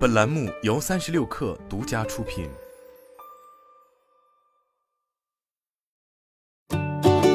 本栏目由三十六氪独家出品。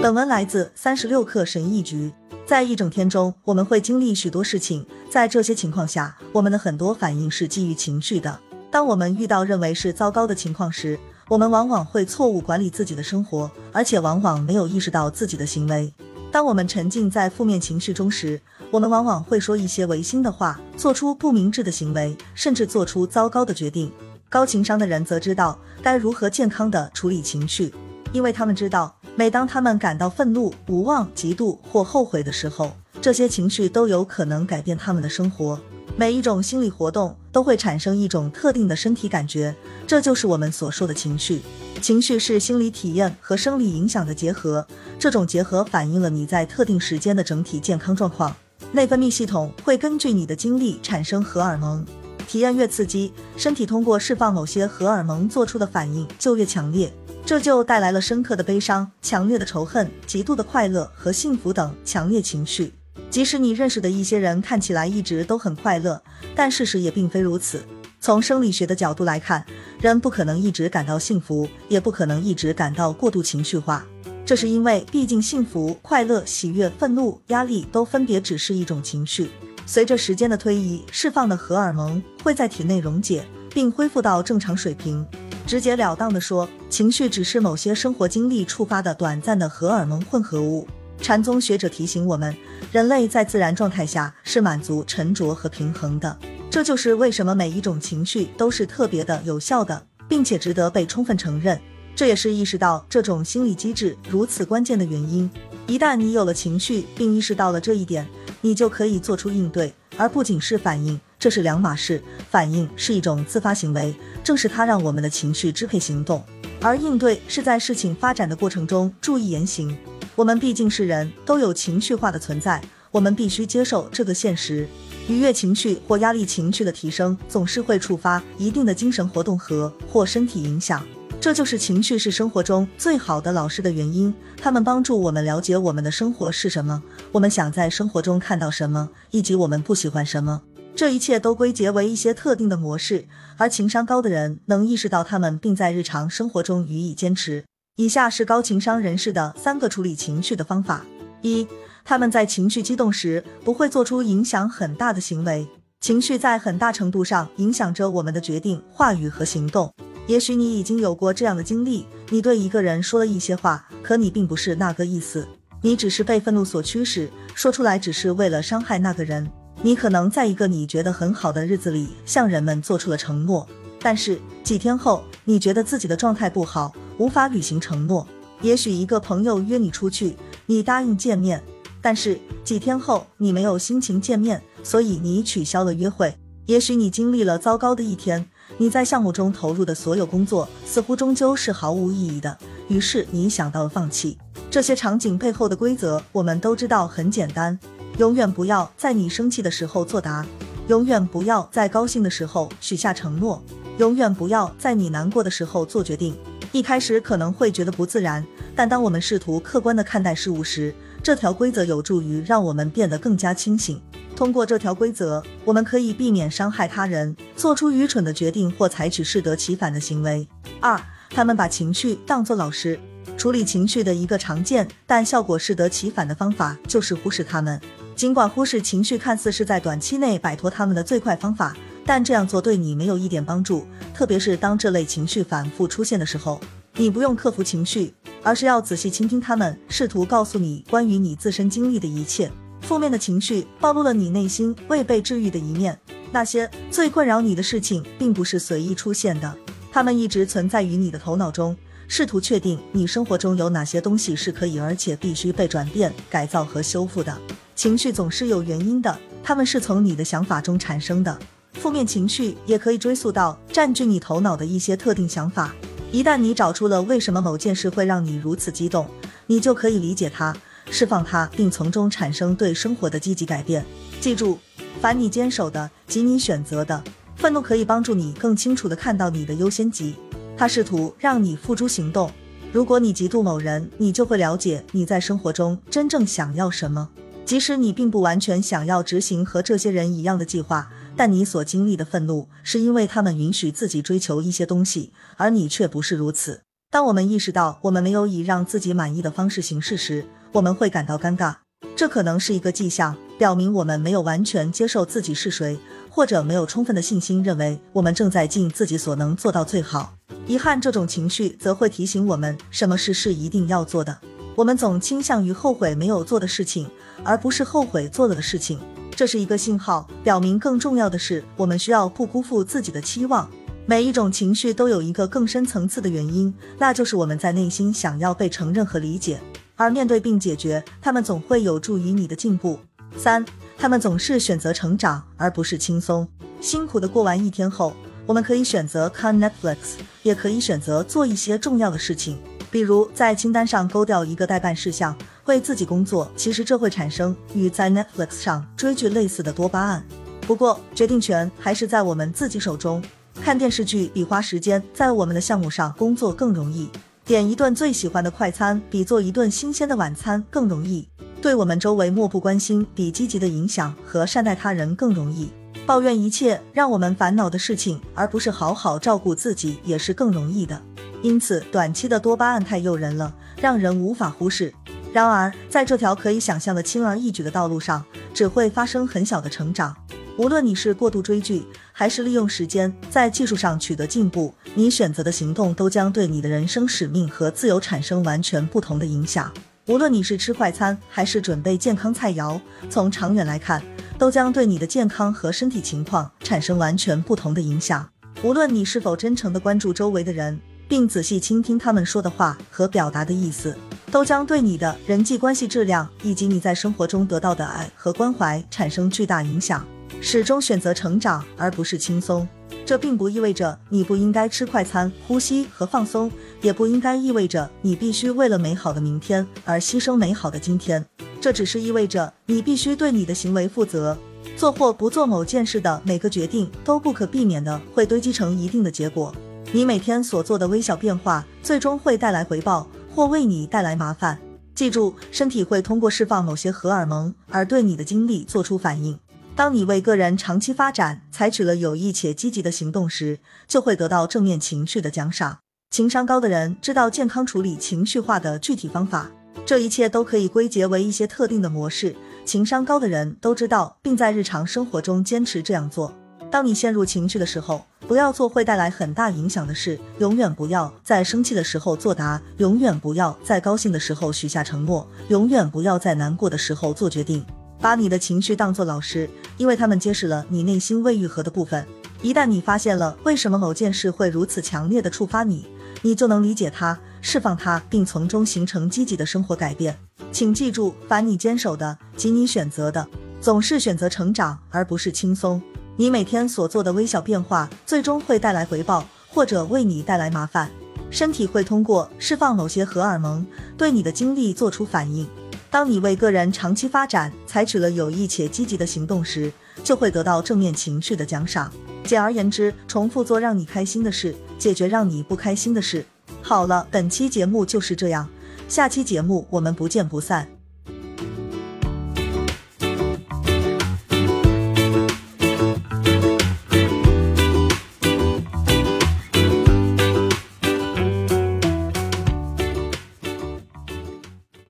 本文来自三十六氪神译局。在一整天中，我们会经历许多事情，在这些情况下，我们的很多反应是基于情绪的。当我们遇到认为是糟糕的情况时，我们往往会错误管理自己的生活，而且往往没有意识到自己的行为。当我们沉浸在负面情绪中时，我们往往会说一些违心的话，做出不明智的行为，甚至做出糟糕的决定。高情商的人则知道该如何健康的处理情绪，因为他们知道，每当他们感到愤怒、无望、嫉妒或后悔的时候，这些情绪都有可能改变他们的生活。每一种心理活动都会产生一种特定的身体感觉，这就是我们所说的情绪。情绪是心理体验和生理影响的结合，这种结合反映了你在特定时间的整体健康状况。内分泌系统会根据你的经历产生荷尔蒙，体验越刺激，身体通过释放某些荷尔蒙做出的反应就越强烈，这就带来了深刻的悲伤、强烈的仇恨、极度的快乐和幸福等强烈情绪。即使你认识的一些人看起来一直都很快乐，但事实也并非如此。从生理学的角度来看，人不可能一直感到幸福，也不可能一直感到过度情绪化。这是因为，毕竟幸福、快乐、喜悦、愤怒、压力都分别只是一种情绪。随着时间的推移，释放的荷尔蒙会在体内溶解，并恢复到正常水平。直截了当地说，情绪只是某些生活经历触发的短暂的荷尔蒙混合物。禅宗学者提醒我们，人类在自然状态下是满足、沉着和平衡的。这就是为什么每一种情绪都是特别的、有效的，并且值得被充分承认。这也是意识到这种心理机制如此关键的原因。一旦你有了情绪，并意识到了这一点，你就可以做出应对，而不仅是反应。这是两码事。反应是一种自发行为，正是它让我们的情绪支配行动；而应对是在事情发展的过程中注意言行。我们毕竟是人，都有情绪化的存在，我们必须接受这个现实。愉悦情绪或压力情绪的提升，总是会触发一定的精神活动和或身体影响。这就是情绪是生活中最好的老师的原因。他们帮助我们了解我们的生活是什么，我们想在生活中看到什么，以及我们不喜欢什么。这一切都归结为一些特定的模式，而情商高的人能意识到他们，并在日常生活中予以坚持。以下是高情商人士的三个处理情绪的方法：一、他们在情绪激动时不会做出影响很大的行为。情绪在很大程度上影响着我们的决定、话语和行动。也许你已经有过这样的经历：你对一个人说了一些话，可你并不是那个意思，你只是被愤怒所驱使，说出来只是为了伤害那个人。你可能在一个你觉得很好的日子里向人们做出了承诺，但是几天后，你觉得自己的状态不好。无法履行承诺，也许一个朋友约你出去，你答应见面，但是几天后你没有心情见面，所以你取消了约会。也许你经历了糟糕的一天，你在项目中投入的所有工作似乎终究是毫无意义的，于是你想到了放弃。这些场景背后的规则我们都知道，很简单：永远不要在你生气的时候作答，永远不要在高兴的时候许下承诺，永远不要在你难过的时候做决定。一开始可能会觉得不自然，但当我们试图客观的看待事物时，这条规则有助于让我们变得更加清醒。通过这条规则，我们可以避免伤害他人，做出愚蠢的决定或采取适得其反的行为。二，他们把情绪当作老师。处理情绪的一个常见但效果适得其反的方法就是忽视他们。尽管忽视情绪看似是在短期内摆脱他们的最快方法。但这样做对你没有一点帮助，特别是当这类情绪反复出现的时候。你不用克服情绪，而是要仔细倾听他们，试图告诉你关于你自身经历的一切。负面的情绪暴露了你内心未被治愈的一面。那些最困扰你的事情，并不是随意出现的，它们一直存在于你的头脑中。试图确定你生活中有哪些东西是可以而且必须被转变、改造和修复的。情绪总是有原因的，它们是从你的想法中产生的。负面情绪也可以追溯到占据你头脑的一些特定想法。一旦你找出了为什么某件事会让你如此激动，你就可以理解它、释放它，并从中产生对生活的积极改变。记住，凡你坚守的及你选择的，愤怒可以帮助你更清楚地看到你的优先级。它试图让你付诸行动。如果你嫉妒某人，你就会了解你在生活中真正想要什么。即使你并不完全想要执行和这些人一样的计划。但你所经历的愤怒，是因为他们允许自己追求一些东西，而你却不是如此。当我们意识到我们没有以让自己满意的方式行事时，我们会感到尴尬。这可能是一个迹象，表明我们没有完全接受自己是谁，或者没有充分的信心认为我们正在尽自己所能做到最好。遗憾这种情绪则会提醒我们，什么事是一定要做的。我们总倾向于后悔没有做的事情，而不是后悔做了的事情。这是一个信号，表明更重要的是，我们需要不辜负自己的期望。每一种情绪都有一个更深层次的原因，那就是我们在内心想要被承认和理解。而面对并解决他们，总会有助于你的进步。三，他们总是选择成长，而不是轻松。辛苦的过完一天后，我们可以选择看 Netflix，也可以选择做一些重要的事情，比如在清单上勾掉一个待办事项，为自己工作。其实这会产生与在 Netflix 上追剧类似的多巴胺。不过，决定权还是在我们自己手中。看电视剧比花时间在我们的项目上工作更容易。点一顿最喜欢的快餐，比做一顿新鲜的晚餐更容易；对我们周围漠不关心，比积极的影响和善待他人更容易；抱怨一切让我们烦恼的事情，而不是好好照顾自己，也是更容易的。因此，短期的多巴胺太诱人了，让人无法忽视。然而，在这条可以想象的轻而易举的道路上，只会发生很小的成长。无论你是过度追剧，还是利用时间在技术上取得进步，你选择的行动都将对你的人生使命和自由产生完全不同的影响。无论你是吃快餐，还是准备健康菜肴，从长远来看，都将对你的健康和身体情况产生完全不同的影响。无论你是否真诚地关注周围的人，并仔细倾听他们说的话和表达的意思，都将对你的人际关系质量以及你在生活中得到的爱和关怀产生巨大影响。始终选择成长而不是轻松，这并不意味着你不应该吃快餐、呼吸和放松，也不应该意味着你必须为了美好的明天而牺牲美好的今天。这只是意味着你必须对你的行为负责。做或不做某件事的每个决定都不可避免的会堆积成一定的结果。你每天所做的微小变化最终会带来回报或为你带来麻烦。记住，身体会通过释放某些荷尔蒙而对你的经历做出反应。当你为个人长期发展采取了有益且积极的行动时，就会得到正面情绪的奖赏。情商高的人知道健康处理情绪化的具体方法，这一切都可以归结为一些特定的模式。情商高的人都知道，并在日常生活中坚持这样做。当你陷入情绪的时候，不要做会带来很大影响的事。永远不要在生气的时候作答，永远不要在高兴的时候许下承诺，永远不要在难过的时候做决定。把你的情绪当作老师，因为他们揭示了你内心未愈合的部分。一旦你发现了为什么某件事会如此强烈的触发你，你就能理解它、释放它，并从中形成积极的生活改变。请记住，凡你坚守的及你选择的，总是选择成长而不是轻松。你每天所做的微小变化，最终会带来回报，或者为你带来麻烦。身体会通过释放某些荷尔蒙，对你的经历做出反应。当你为个人长期发展采取了有益且积极的行动时，就会得到正面情绪的奖赏。简而言之，重复做让你开心的事，解决让你不开心的事。好了，本期节目就是这样，下期节目我们不见不散。